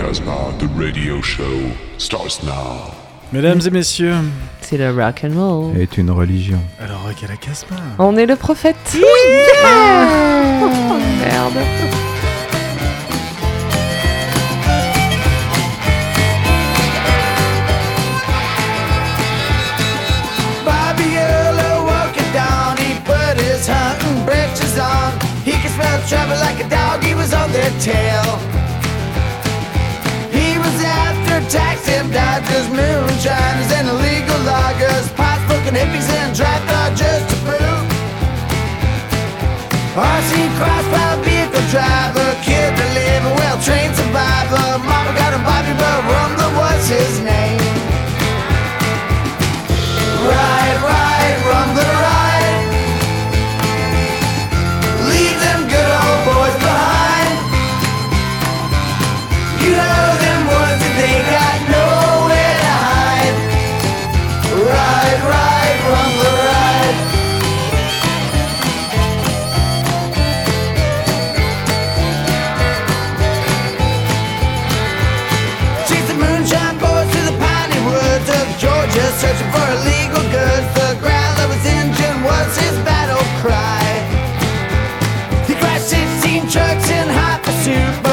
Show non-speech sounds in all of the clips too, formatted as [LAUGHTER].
Casbah, the radio show starts now. Mesdames et messieurs, C'est le rock and roll. est une religion. alors rock à la Casbah. On est le prophète. Oui. merde. Bobby Earl it down. He put his hunting breeches on. He could smell trouble like a dog. He was on their tail. Dodgers, moonshiners, and illegal loggers, pot smoking hippies and drive dodgers to boot. RC crossfire vehicle driver, kid to live well-trained survivor. Mama got him Bobby, but Rumble was his name. to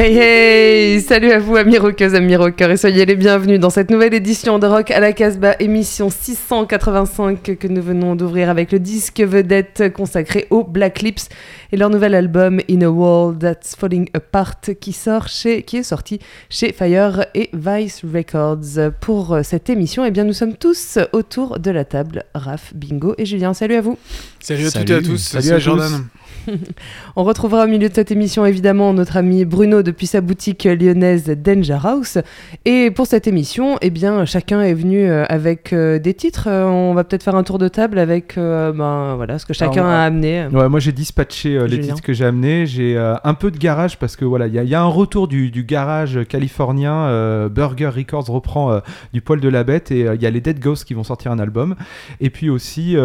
Hey hey Salut à vous amis rockeuses, amis rockeurs et soyez les bienvenus dans cette nouvelle édition de Rock à la Casbah, émission 685 que nous venons d'ouvrir avec le disque vedette consacré aux Black Lips et leur nouvel album In a World That's Falling Apart qui sort chez, qui est sorti chez Fire et Vice Records. Pour cette émission, eh bien nous sommes tous autour de la table, Raph, Bingo et Julien. Salut à vous. Salut à Salut. toutes et à tous, Salut c'est à Jordan. [LAUGHS] On retrouvera au milieu de cette émission évidemment notre ami Bruno depuis sa boutique lyonnaise Danger House. Et pour cette émission, eh bien chacun est venu euh, avec euh, des titres. Euh, on va peut-être faire un tour de table avec euh, ben, voilà ce que chacun Alors, a amené. Ouais, moi j'ai dispatché euh, les titres que j'ai amenés. J'ai un peu de garage parce que voilà, il y, a- il y a un retour du, du garage californien. Burger Records reprend du poil de la bête et il y a les Dead Ghosts qui vont sortir un album. Et puis aussi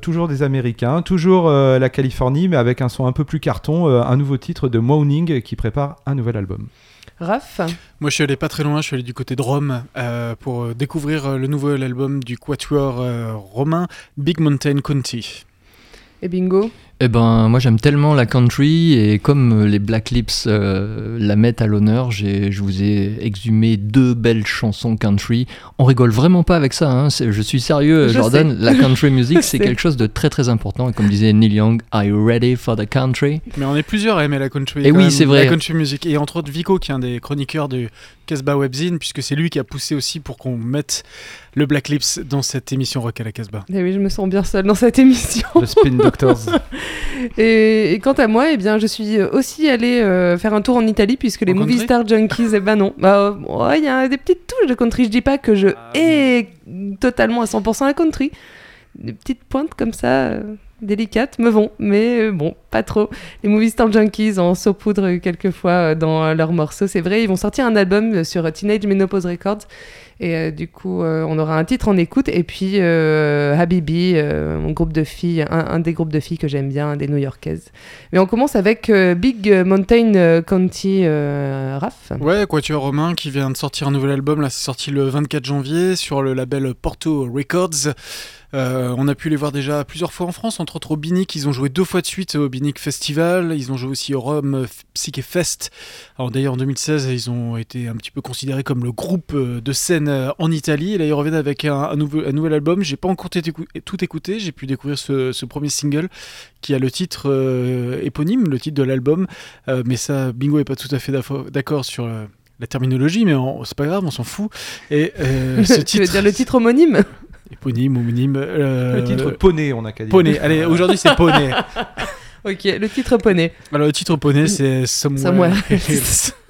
toujours des Américains, toujours la Californie, mais avec un son un peu plus carton, euh, un nouveau titre de Moaning qui prépare un nouvel album. Raph, Moi, je suis allé pas très loin, je suis allé du côté de Rome euh, pour euh, découvrir le nouvel album du quatuor euh, romain Big Mountain County. et Bingo. Eh ben, moi j'aime tellement la country et comme euh, les Black Lips euh, la mettent à l'honneur, j'ai- je vous ai exhumé deux belles chansons country. On rigole vraiment pas avec ça, hein, je suis sérieux, Je Jordan. sais. La country [LAUGHS] music c'est quelque chose de très très important. Et comme disait Neil Young, Are you ready for the country? Mais on est plusieurs à aimer la country. Et quand oui, c'est vrai. La country music. Et entre autres, Vico, qui est un des chroniqueurs du Casbah Webzine, puisque c'est lui qui a poussé aussi pour qu'on mette le Black Lips dans cette émission Rock à la Casbah. Eh oui, je me sens bien seule dans cette émission. Le Spin Doctors. [LAUGHS] Et, et quant à moi, eh bien, je suis aussi allée euh, faire un tour en Italie puisque les Movie Star Junkies, eh ben non. Bah, euh, ouais, il y a des petites touches de country. Je dis pas que je Ah, hais totalement à 100% la country. Des petites pointes comme ça, euh, délicates, me vont. Mais euh, bon, pas trop. Les Movie Star Junkies en saupoudre quelquefois euh, dans euh, leurs morceaux. C'est vrai, ils vont sortir un album sur Teenage Menopause Records. Et du coup, on aura un titre en écoute. Et puis, Habibi, mon groupe de filles, un, des groupes de filles que j'aime bien, des New-Yorkaises. Mais on commence avec Big Mountain County RAF. Ouais, Quatuor Romain qui vient de sortir un nouvel album, là c'est sorti le 24 janvier sur le label Porto Records. Euh, on a pu les voir déjà plusieurs fois en France, entre autres au Binic, ils ont joué deux fois de suite au Binic Festival, ils ont joué aussi au Rome Psyche Fest. Alors d'ailleurs en 2016, ils ont été un petit peu considérés comme le groupe euh, de scène euh, en Italie. Et là ils reviennent avec un, un nouveau, un nouvel album. J'ai pas encore tout écou- tout écouté, j'ai pu découvrir ce, ce premier single qui a le titre euh, éponyme, le titre de l'album. Euh, mais ça, Bingo est pas tout à fait d'accord sur la terminologie, mais c'est pas grave, on s'en fout. Et euh, ce [LAUGHS] tu veux dire le titre homonyme? Éponyme, homonyme, euh, Le titre Poney, on a qu'à dire. Poney. Allez, aujourd'hui c'est Poney. [LAUGHS] Ok, le titre poney. Alors le titre Poney, c'est Somewhere. Somewhere. [LAUGHS] [LAUGHS]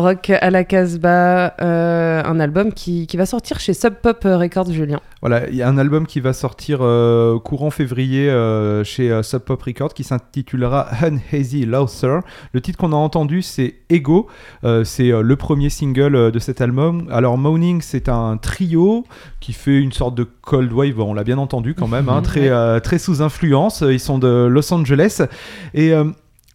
Rock à la Casbah, euh, un album qui, qui va sortir chez Sub Pop Records, Julien. Voilà, il y a un album qui va sortir euh, courant février euh, chez Sub Pop Records qui s'intitulera [LAUGHS] Unhazy Loser. Le titre qu'on a entendu, c'est Ego. C'est le premier single de cet album. Alors, Moaning, c'est un trio qui fait une sorte de cold wave. On l'a bien entendu quand même, hein, [LAUGHS] très, très sous influence. Ils sont de Los Angeles. Et.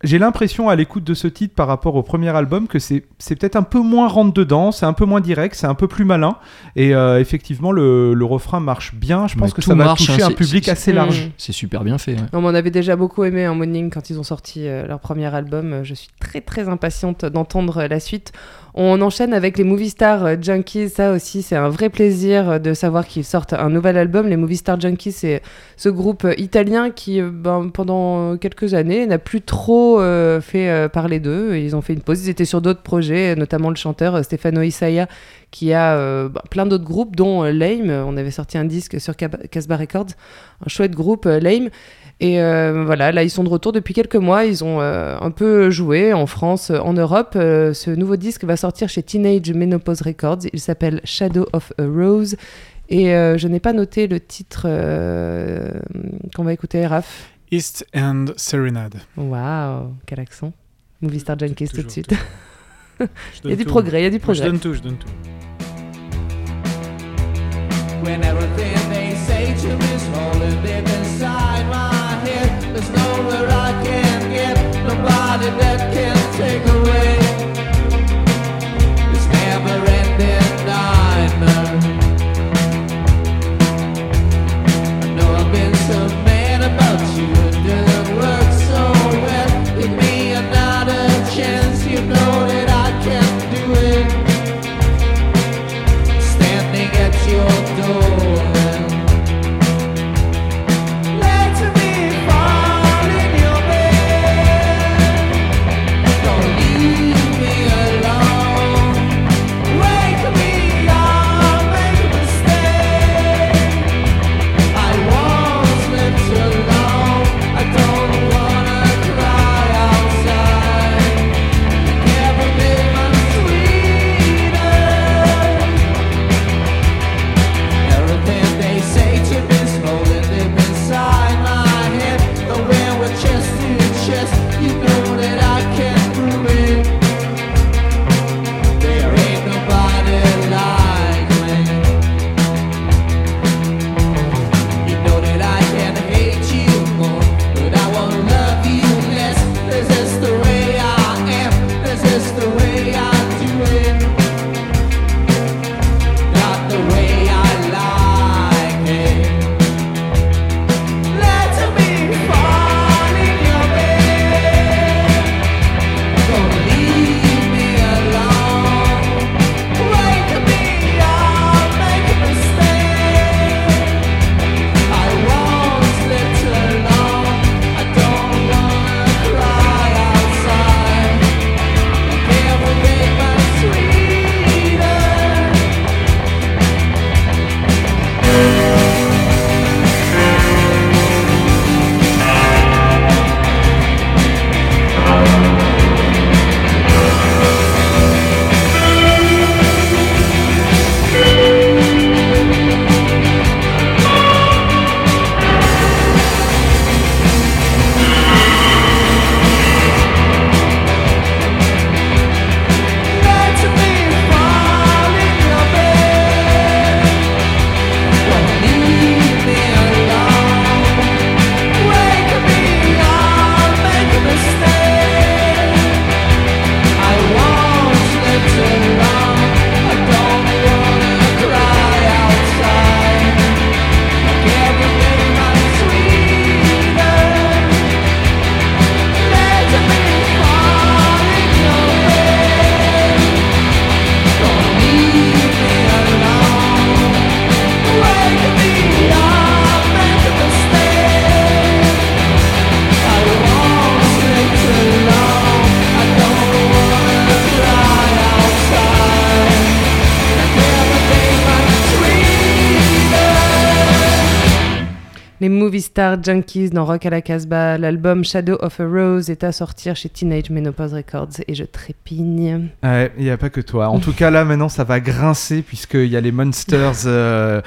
J'ai l'impression à l'écoute de ce titre par rapport au premier album que c'est c'est peut-être un peu moins rentre dedans, c'est un peu moins direct, c'est un peu plus malin. Et euh, effectivement, le, le refrain marche bien. Je pense Mais que ça va marche, toucher hein, un public assez large. C'est super bien fait. ouais. Non, mais on avait déjà beaucoup aimé un Morning quand ils ont sorti euh, leur premier album. Euh, Je suis très très impatiente d'entendre la suite. On enchaîne avec les Movie Star euh, Junkies. Ça aussi, c'est un vrai plaisir euh, de savoir qu'ils sortent un nouvel album. Les Movie Star Junkies, c'est ce groupe euh, italien qui, ben, pendant quelques années, n'a plus trop fait parler d'eux. Ils ont fait une pause. Ils étaient sur d'autres projets, notamment le chanteur Stefano Isaiah qui a bah, plein d'autres groupes, dont Lame. On avait sorti un disque sur Casbah Records, un chouette groupe, Lame. Et euh, voilà, là ils sont de retour depuis quelques mois. Ils ont euh, un peu joué en France, euh, en Europe. Euh, ce nouveau disque va sortir chez Teenage Menopause Records. Il s'appelle Shadow of a Rose. Et euh, je n'ai pas noté le titre euh, qu'on va écouter, Raph. East End Serenade. Waouh, quel accent. Movie Star Junkies tout de suite. [LAUGHS] Il y a du tout. progrès, il y a du Moi, je progrès. donne tout, je donne tout. When everything they say to me is rolling deep inside my there's nowhere I can get, nobody that can take away Junkies dans Rock à la Casbah. L'album Shadow of a Rose est à sortir chez Teenage Menopause Records et je trépigne. Ouais, il n'y a pas que toi. En tout cas, là, maintenant, ça va grincer puisqu'il y a les Monsters euh,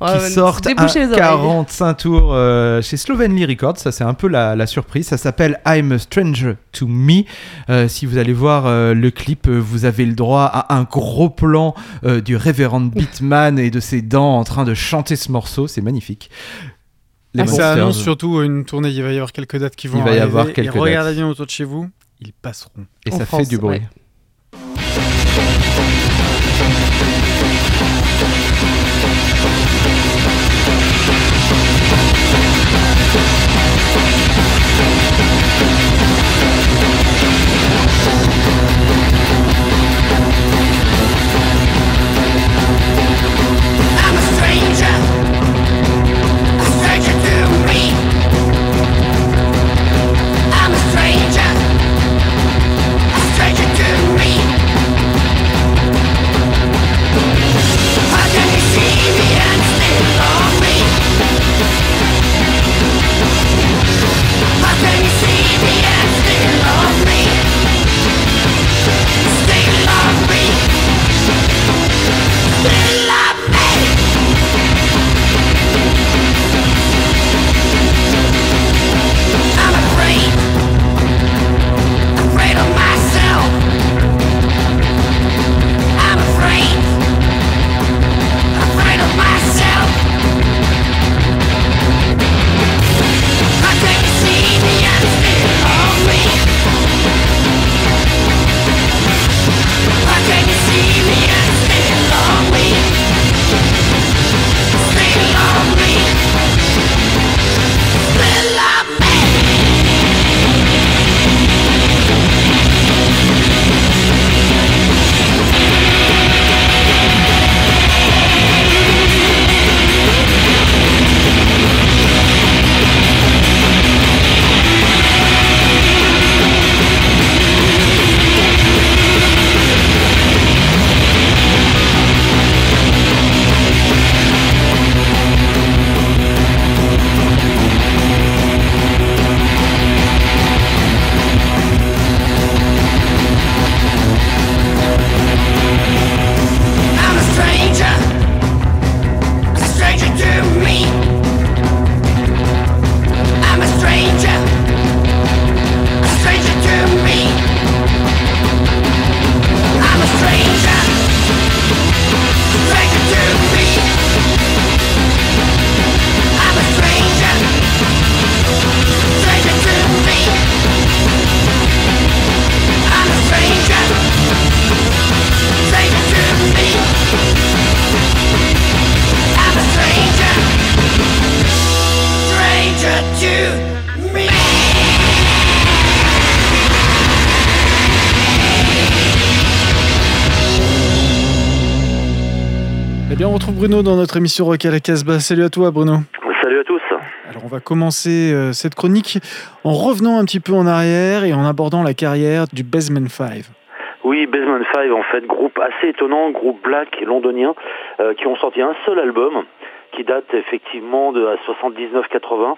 [LAUGHS] qui sortent à oreilles. 45 tours euh, chez Slovenly Records. Ça, c'est un peu la, la surprise. Ça s'appelle I'm a Stranger to Me. Euh, si vous allez voir euh, le clip, vous avez le droit à un gros plan du révérend [LAUGHS] Beatman et de ses dents en train de chanter ce morceau. C'est magnifique. Les Et ça annonce surtout une tournée. Il va y avoir quelques dates qui vont Il va y arriver, avoir et quelques regardez dates. bien autour de chez vous, ils passeront. Et En ça France, fait du bruit. ouais. Bruno dans notre émission Rock à la Casbah. Salut à toi, Bruno. Salut à tous. Alors, on va commencer euh, cette chronique en revenant un petit peu en arrière et en abordant la carrière du Basement 5. Oui, Basement 5, en fait, groupe assez étonnant, groupe black londonien, euh, qui ont sorti un seul album, qui date effectivement de 79-80.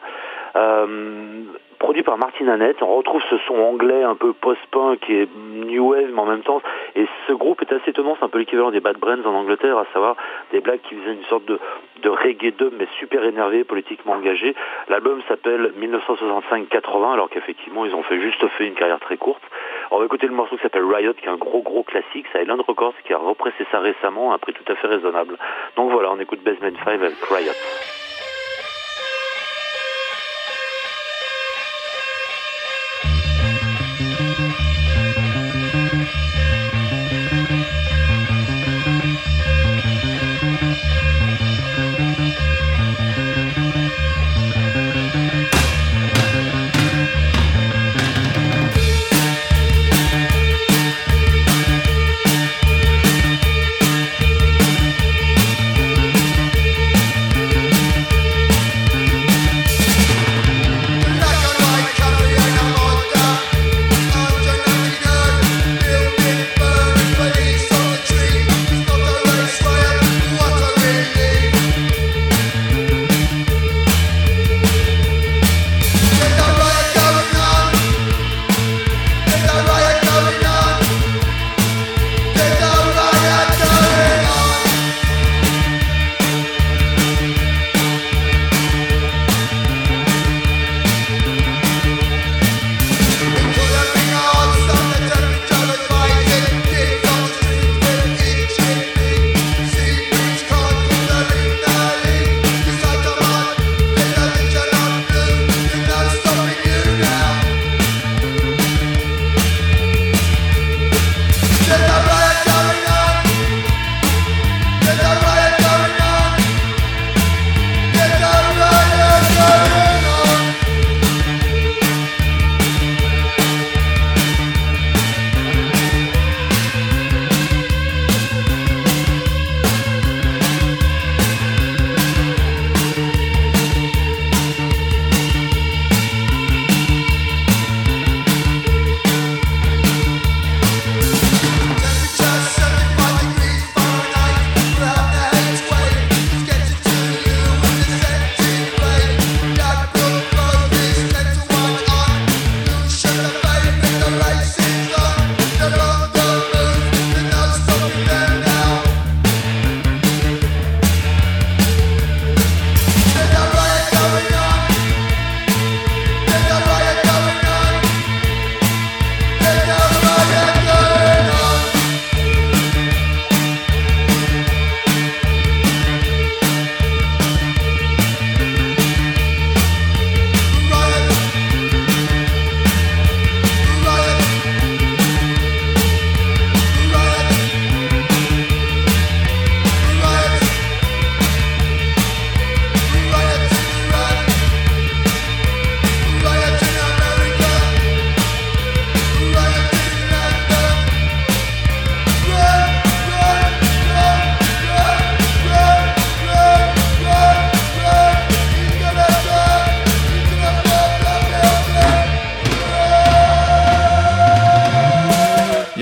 Euh, produit par Martin Annette, on retrouve ce son anglais un peu post-punk est new wave mais en même temps et ce groupe est assez étonnant, c'est un peu l'équivalent des Bad Brains en Angleterre, à savoir des blacks qui faisaient une sorte de, de reggae dub mais super énervé, politiquement engagé. L'album s'appelle 1965-80 alors qu'effectivement ils ont fait juste fait une carrière très courte. On va écouter le morceau qui s'appelle Riot qui est un gros gros classique, c'est Island Records qui a repressé ça récemment à un prix tout à fait raisonnable. Donc voilà, on écoute Basement 5 avec Riot.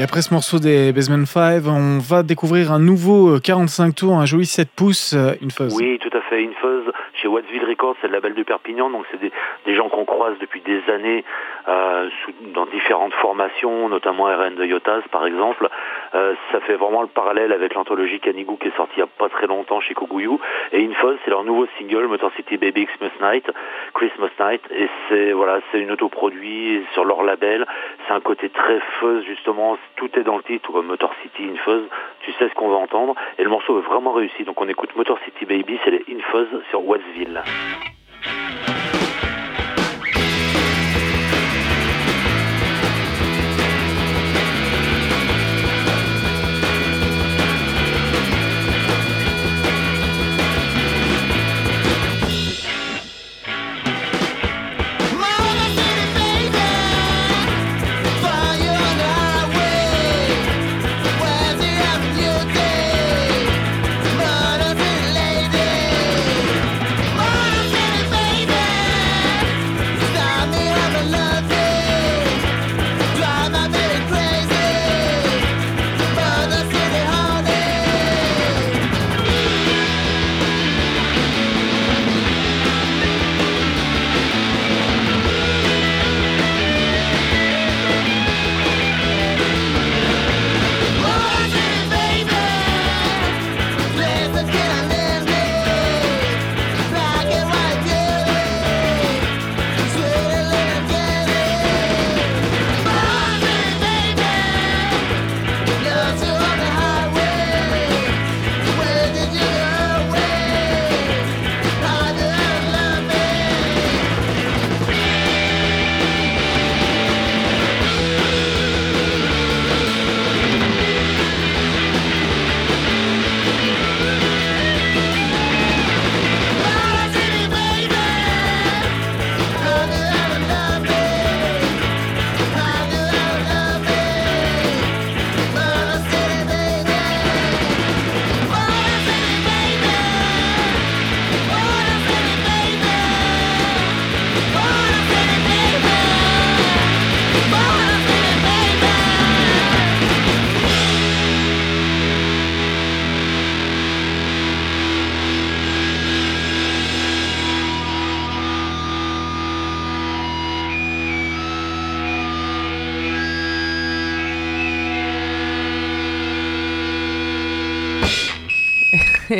Après ce morceau des Basement 5, on va découvrir un nouveau euh, 45 tours, un joli 7 pouces, euh, une fuzz. Oui, tout à fait. Une chez Wattsville Records, c'est le label de Perpignan, donc c'est des, gens qu'on croise depuis des années euh, dans différentes formations, notamment RN de Yotas par exemple. Euh, ça fait vraiment le parallèle avec l'anthologie Canigou qui est sortie il n'y a pas très longtemps chez Kogouyou. Et Infuzz, c'est leur nouveau single, Motor City Baby Christmas Night, Christmas Night. Et c'est voilà, une autoproduit sur leur label. C'est un côté très fuzz justement. Est dans le titre, Motor City Infuzz. Tu sais ce qu'on va entendre. Et le morceau est vraiment réussi. Donc on écoute Motor City Baby, c'est les Infuzz sur Wattsville.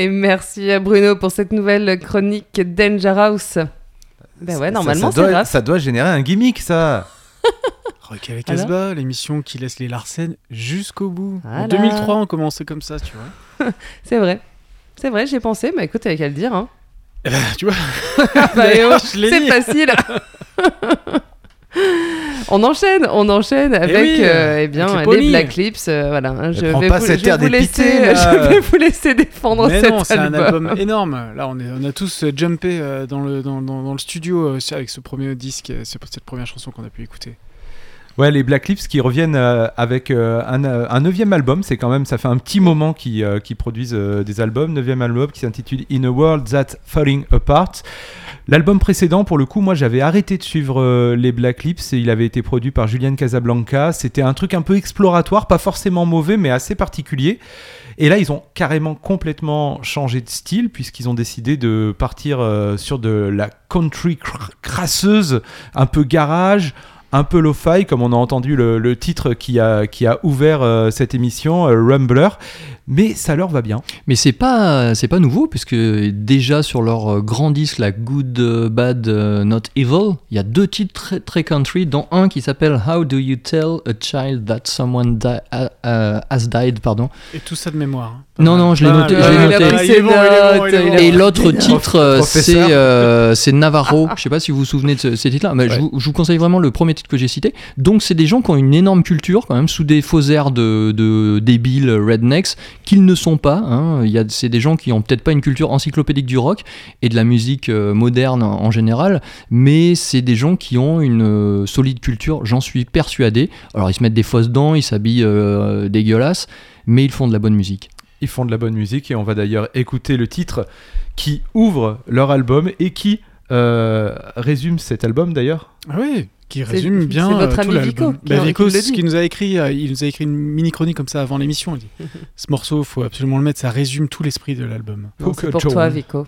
Et merci à Bruno pour cette nouvelle chronique Danger House. Ben ouais, Ça- normalement, ça, c'est doit, grave. ça doit générer un gimmick, ça. [LAUGHS] Rock à la Casbah, l'émission qui laisse les Larsen jusqu'au bout. Voilà. En 2003, on commençait comme ça, tu vois. [LAUGHS] C'est vrai. C'est vrai, j'y ai pensé, mais écoute, t'avais qu'à le dire. Hein. Eh ben, tu vois, [LAUGHS] Bah, et oh, c'est facile. On enchaîne, on enchaîne avec oui, euh, eh bien, avec les. Black Lips. euh, voilà, hein, je prends vais, pas vous, cet [LAUGHS] je vais vous laisser, là. je vais vous laisser défendre Mais cet non, c'est un album. énorme. Là, on, est, on a tous euh, jumpé euh, dans, le, dans, dans- dans le studio euh, avec ce premier disque, euh, c'est cette première chanson qu'on a pu écouter. Ouais, les Black Lips qui reviennent euh, avec euh, un, euh, un neuvième album, c'est quand même, ça fait un petit moment qu'ils produisent des albums. Neuvième album qui s'intitule In a World That's Falling Apart. L'album précédent, pour le coup, moi j'avais arrêté de suivre les Black Lips et il avait été produit par Julian Casablanca. C'était un truc un peu exploratoire, pas forcément mauvais, mais assez particulier. Et là, ils ont carrément complètement changé de style puisqu'ils ont décidé de partir sur de la country cr- crasseuse, un peu garage, un peu lo-fi, comme on a entendu le, titre qui a, qui a ouvert euh, cette émission, euh, Rumbler. Mais ça leur va bien. Mais c'est pas c'est pas nouveau puisque déjà sur leur euh, grand disque la Good euh, Bad euh, Not Evil, il y a deux titres très, très country dont un qui s'appelle How Do You Tell a Child That Someone Di- uh, Has Died pardon. Et tout ça de mémoire. hein. Non, non, je l'ai Pas noté. Et l'autre [LAUGHS] titre, c'est euh, c'est Navarro. Je sais pas si vous vous souvenez de ce- ces titres-là, mais je, vous, je vous conseille vraiment le premier titre que j'ai cité. Donc, c'est des gens qui ont une énorme culture, quand même, sous des faux airs de, de débiles rednecks, qu'ils ne sont pas. hein. Il y a- C'est des gens qui ont peut-être pas une culture encyclopédique du rock et de la musique euh, moderne en, en général, mais c'est des gens qui ont une euh, solide culture, j'en suis persuadé. Alors, ils se mettent des fausses dents, ils s'habillent euh, dégueulasses, mais ils font de la bonne musique. Ils font de la bonne musique et on va d'ailleurs écouter le titre qui ouvre leur album et qui euh, résume cet album d'ailleurs. Ah oui, qui résume c'est bien votre euh, tout ami l'album. Vico Bah, Vico, qui ce qu'il nous a écrit. euh, Il nous a écrit une mini chronique comme ça avant l'émission. Il dit [LAUGHS] ce morceau, faut absolument le mettre. Ça résume tout l'esprit de l'album. Non, c'est Poker pour toi, Vico.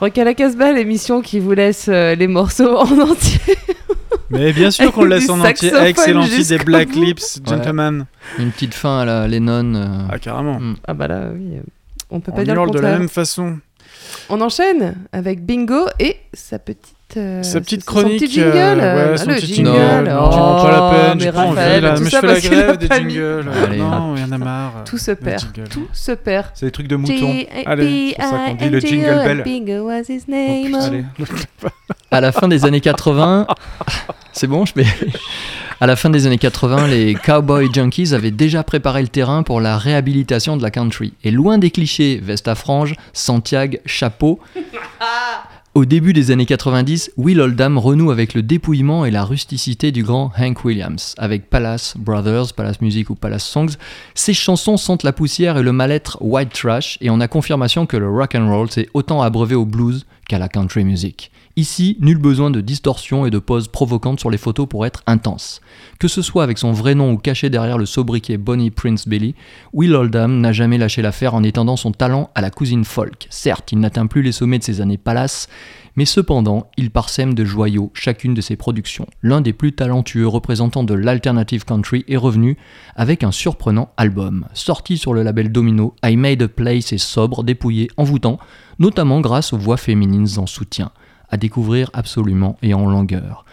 Rock à la Casbah, l'émission qui vous laisse euh, les morceaux [LAUGHS] en entier. Mais bien sûr qu'on le laisse en entier. Excellent titre des Black. Lips, Gentlemen. Une petite fin à la Lennon. euh, Ah, carrément. Mm. Ah bah là, oui. euh, On peut On pas dire le de la même façon. On enchaîne avec Bingo et sa petite. Euh, Sa petite chronique, Son petit jingle. euh, ouais, euh, son le petit jingle. jingle. Non, non, pas la peine, mais envie, Raphaël, là, mais je fais la grève des jingles. Allez. Non, il y en a marre. Tout se Le perd. jingle. Tout se perd. C'est des trucs de mouton. Allez, c'est ça qu'on dit le jingle bell. Bingo was his name. [LAUGHS] Allez. À la fin des années 80, [LAUGHS] c'est bon, je vais. À la fin des années 80, les Cowboy Junkies avaient déjà préparé le terrain pour la réhabilitation de la country. Et loin des clichés, veste à franges, Santiago, chapeau, [LAUGHS] au début des années 90, Will Oldham renoue avec le dépouillement et la rusticité du grand Hank Williams. Avec Palace Brothers, Palace Music ou Palace Songs, ses chansons sentent la poussière et le mal-être white trash et on a confirmation que le rock and roll s'est autant abreuvé au blues qu'à la country music. Ici, nul besoin de distorsion et de poses provocantes sur les photos pour être intense. Que ce soit avec son vrai nom ou caché derrière le sobriquet Bonnie Prince Billy, Will Oldham n'a jamais lâché l'affaire en étendant son talent à la cousine folk. Certes, il n'atteint plus les sommets de ses années palace, mais cependant, il parsème de joyaux chacune de ses productions. L'un des plus talentueux représentants de l'alternative country est revenu avec un surprenant album. Sorti sur le label Domino, I Made a Place est sobre, dépouillé, envoûtant, notamment grâce aux voix féminines en soutien. À découvrir absolument et en longueur.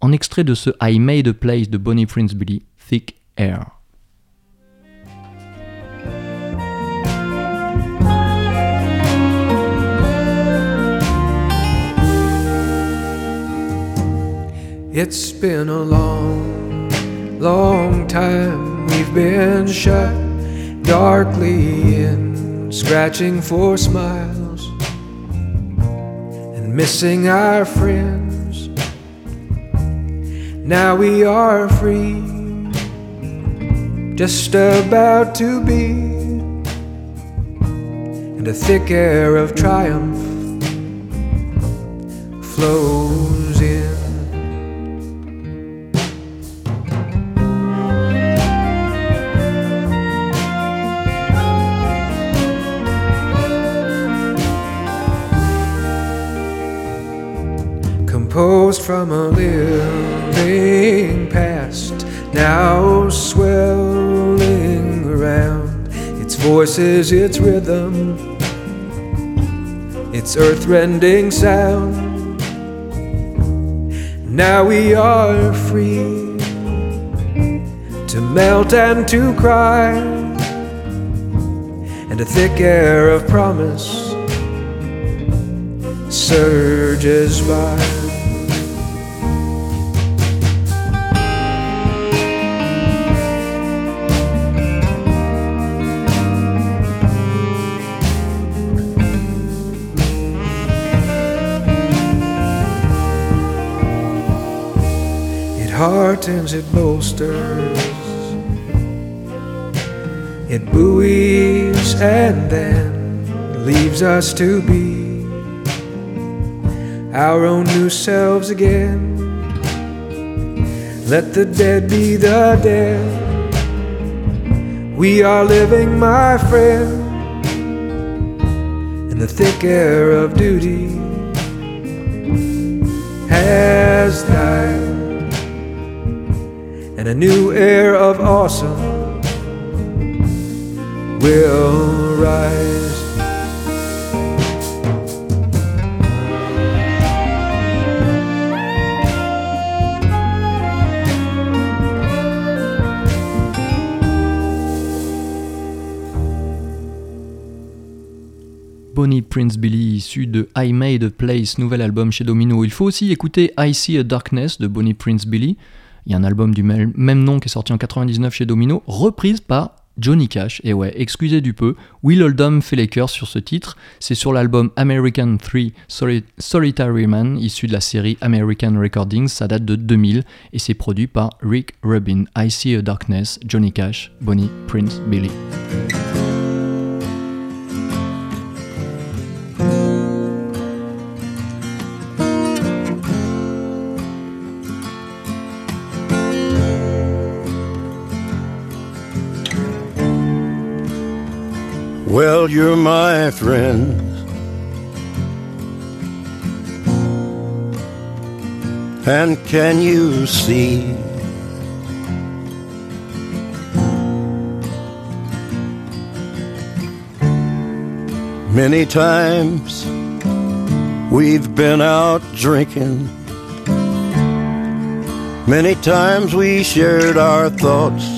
En extrait de ce I Made a Place de Bonnie Prince Billy, Thick Air. It's been a long, long time we've been shut darkly in, scratching for smiles missing our friends. Now we are free, just about to be, and a thick air of triumph flows composed from a living past, now swelling around. Its voices, its rhythm, its earth-rending sound. Now we are free to melt and to cry, and a thick air of promise surges by. Heartens, it bolsters, it buoys and then leaves us to be our own new selves again. Let the dead be the dead. We are living, my friend, in the thick air of duty has died, and a new air of awesome will rise. Bonnie Prince Billy, issu de I Made a Place, nouvel album chez Domino. Il faut aussi écouter I See a Darkness de Bonnie Prince Billy. Il y a un album du même nom qui est sorti en 99 chez Domino, reprise par Johnny Cash. Et ouais, excusez du peu, Will Oldham fait les chœurs sur ce titre. C'est sur l'album American 3 Soli- Solitary Man, issu de la série American Recordings. Ça date de 2000 et c'est produit par Rick Rubin. I See a Darkness, Johnny Cash, Bonnie Prince Billy. Well, you're my friend. And can you see? Many times we've been out drinking. Many times we shared our thoughts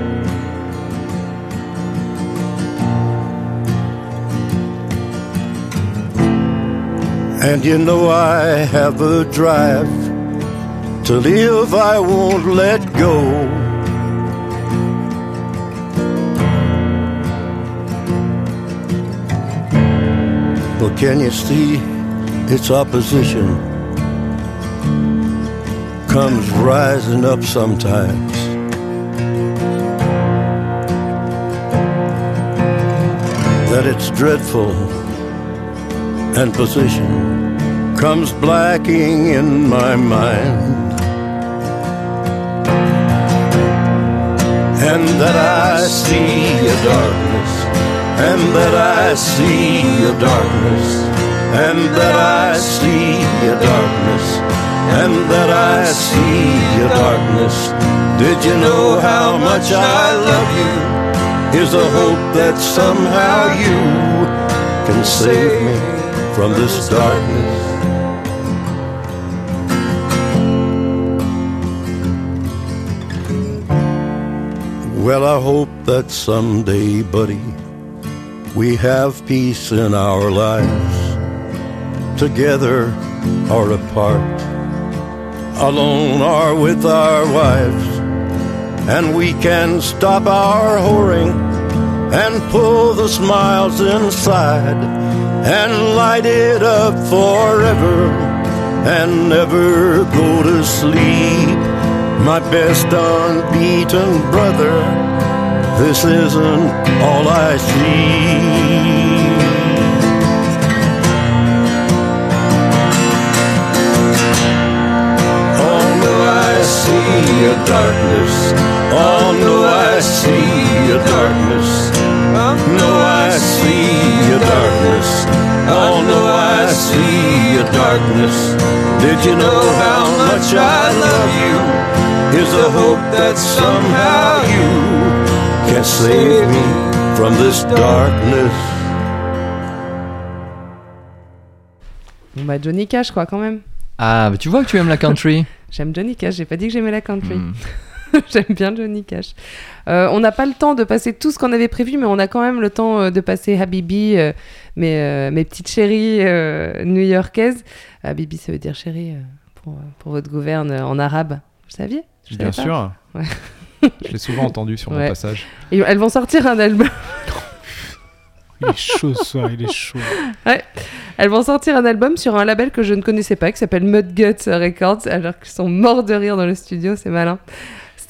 And you know I have a drive to live, I won't let go. But can you see its opposition comes rising up sometimes? That it's dreadful and position comes blacking in my mind. And that I see a darkness, and that I see a darkness, and that I see a darkness, and that I see a darkness. Did you know how much I love you? Is a hope that somehow you can save me from this darkness. Well, I hope that someday, buddy, we have peace in our lives, together or apart, alone or with our wives, and we can stop our whoring and pull the smiles inside and light it up forever and never go to sleep. My best unbeaten brother, this isn't all I see. See a darkness. Oh no, I see a darkness. No, I see a darkness. Oh no, I see a darkness. Did you know how much I love you? Is a hope that somehow you can save me from this darkness. Bon bah Johnny Cash quoi quand même. Ah, bah, tu vois que tu aimes la country. [LAUGHS] J'aime Johnny Cash, j'ai pas dit que j'aimais la country. Hmm. [LAUGHS] J'aime bien Johnny Cash. Euh, on n'a pas le temps de passer tout ce qu'on avait prévu, mais on a quand même le temps euh, de passer Habibi, euh, mes, euh, mes petites chéries new-yorkaises. Habibi, ça veut dire chérie pour, pour votre gouverne en arabe. Vous saviez? Je Bien sûr. Ouais. [LAUGHS] Je l'ai souvent entendu sur mon Ouais. passage. Et elles vont sortir un album. Il est chaud ce soir, il est chaud. Ouais. Elles vont sortir un album sur un label que je ne connaissais pas, qui s'appelle Mudguts Records, alors qu'ils sont morts de rire dans le studio, c'est malin.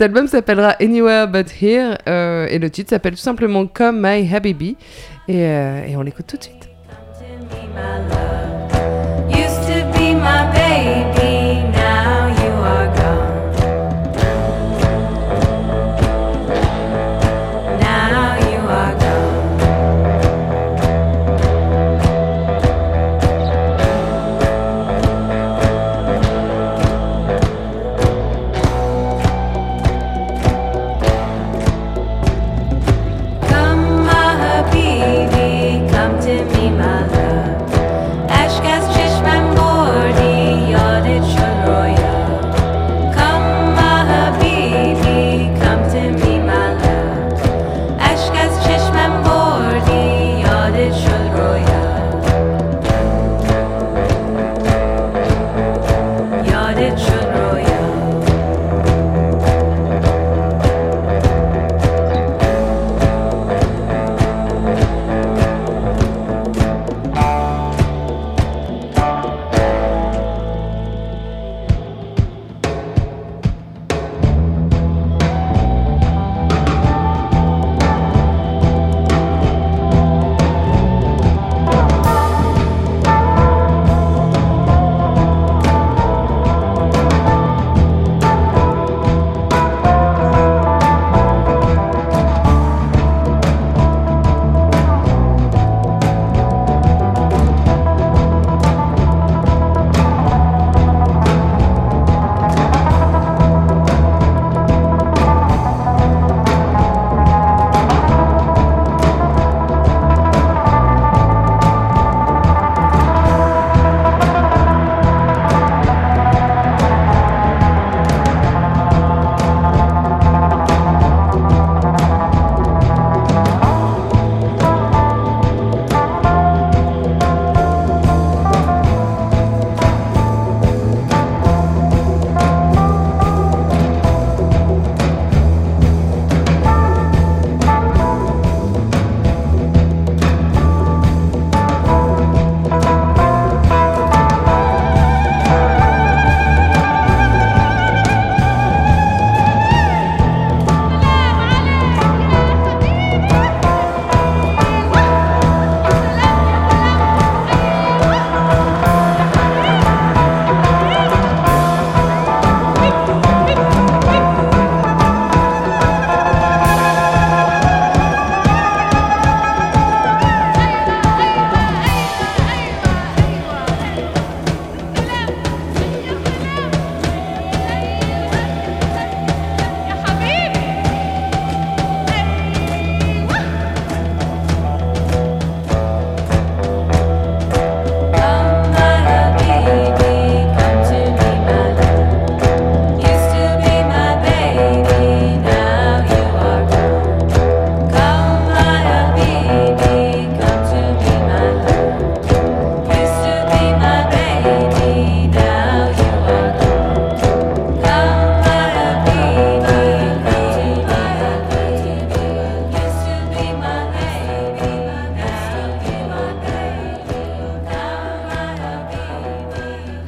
Cet album s'appellera Anywhere But Here, euh, et le titre s'appelle tout simplement Come My Habibi, et, euh, et on l'écoute tout de suite.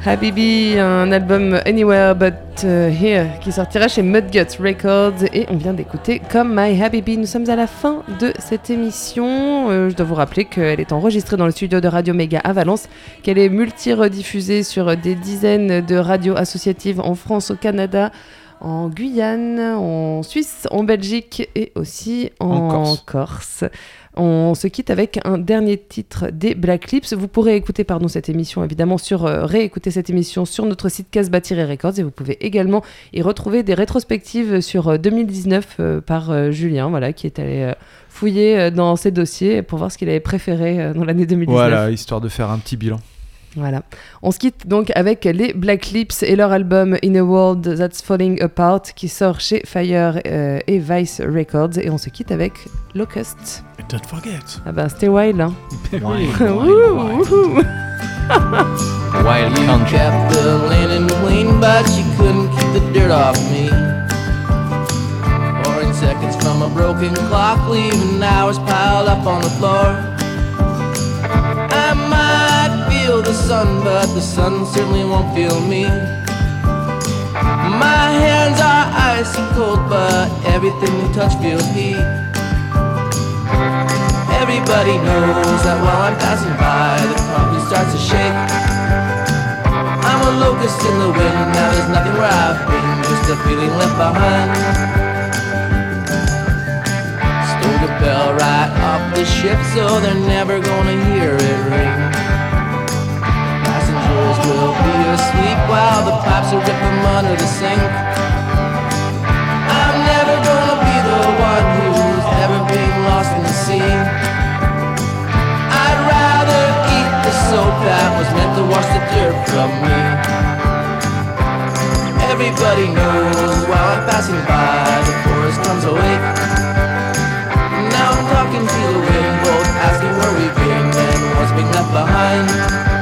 Habibi, un album Anywhere But euh, Here qui sortira chez Mudgut Records et on vient d'écouter Come My Habibi. Nous sommes à la fin de cette émission. Euh, je dois vous rappeler qu'elle est enregistrée dans le studio de Radio Méga à Valence, qu'elle est multi-rediffusée sur des dizaines de radios associatives en France, au Canada, en Guyane, en Suisse, en Belgique et aussi en, En Corse. Corse. On se quitte avec un dernier titre des Black Lips. Vous pourrez écouter pardon, cette émission, évidemment, sur euh, réécouter cette émission sur notre site Casbah-Records et vous pouvez également y retrouver des rétrospectives sur euh, 2019 euh, par euh, Julien, voilà, qui est allé euh, fouiller euh, dans ses dossiers pour voir ce qu'il avait préféré euh, dans l'année 2019. Voilà, histoire de faire un petit bilan. Voilà. On se quitte donc avec les Black Lips et leur album In a World That's Falling Apart qui sort chez Fire euh, et Vice Records. Et on se quitte avec Locust. And don't forget. Ah bah c'était wild hein. [LAUGHS] [LAUGHS] Wild country. kept the linen clean, but you couldn't keep the dirt off me. Pouring seconds from a broken clock, leaving hours piled up on the floor. I might feel the sun, but the sun certainly won't feel me. My hands are icy cold, but everything you touch feels heat. Everybody knows that while I'm passing by, the concrete starts to shake. I'm a locust in the wind, now there's nothing where I've been, just a feeling left behind. Stole the bell right off the ship, so they're never gonna hear it ring. Asleep while the pipes are ripping under the sink. I'm never gonna be the one who's ever been lost in the sea. I'd rather eat the soap that was meant to wash the dirt from me. Everybody knows while I'm passing by, the forest comes awake. Now I'm talking to the wind, both asking where we've been and what's been left behind.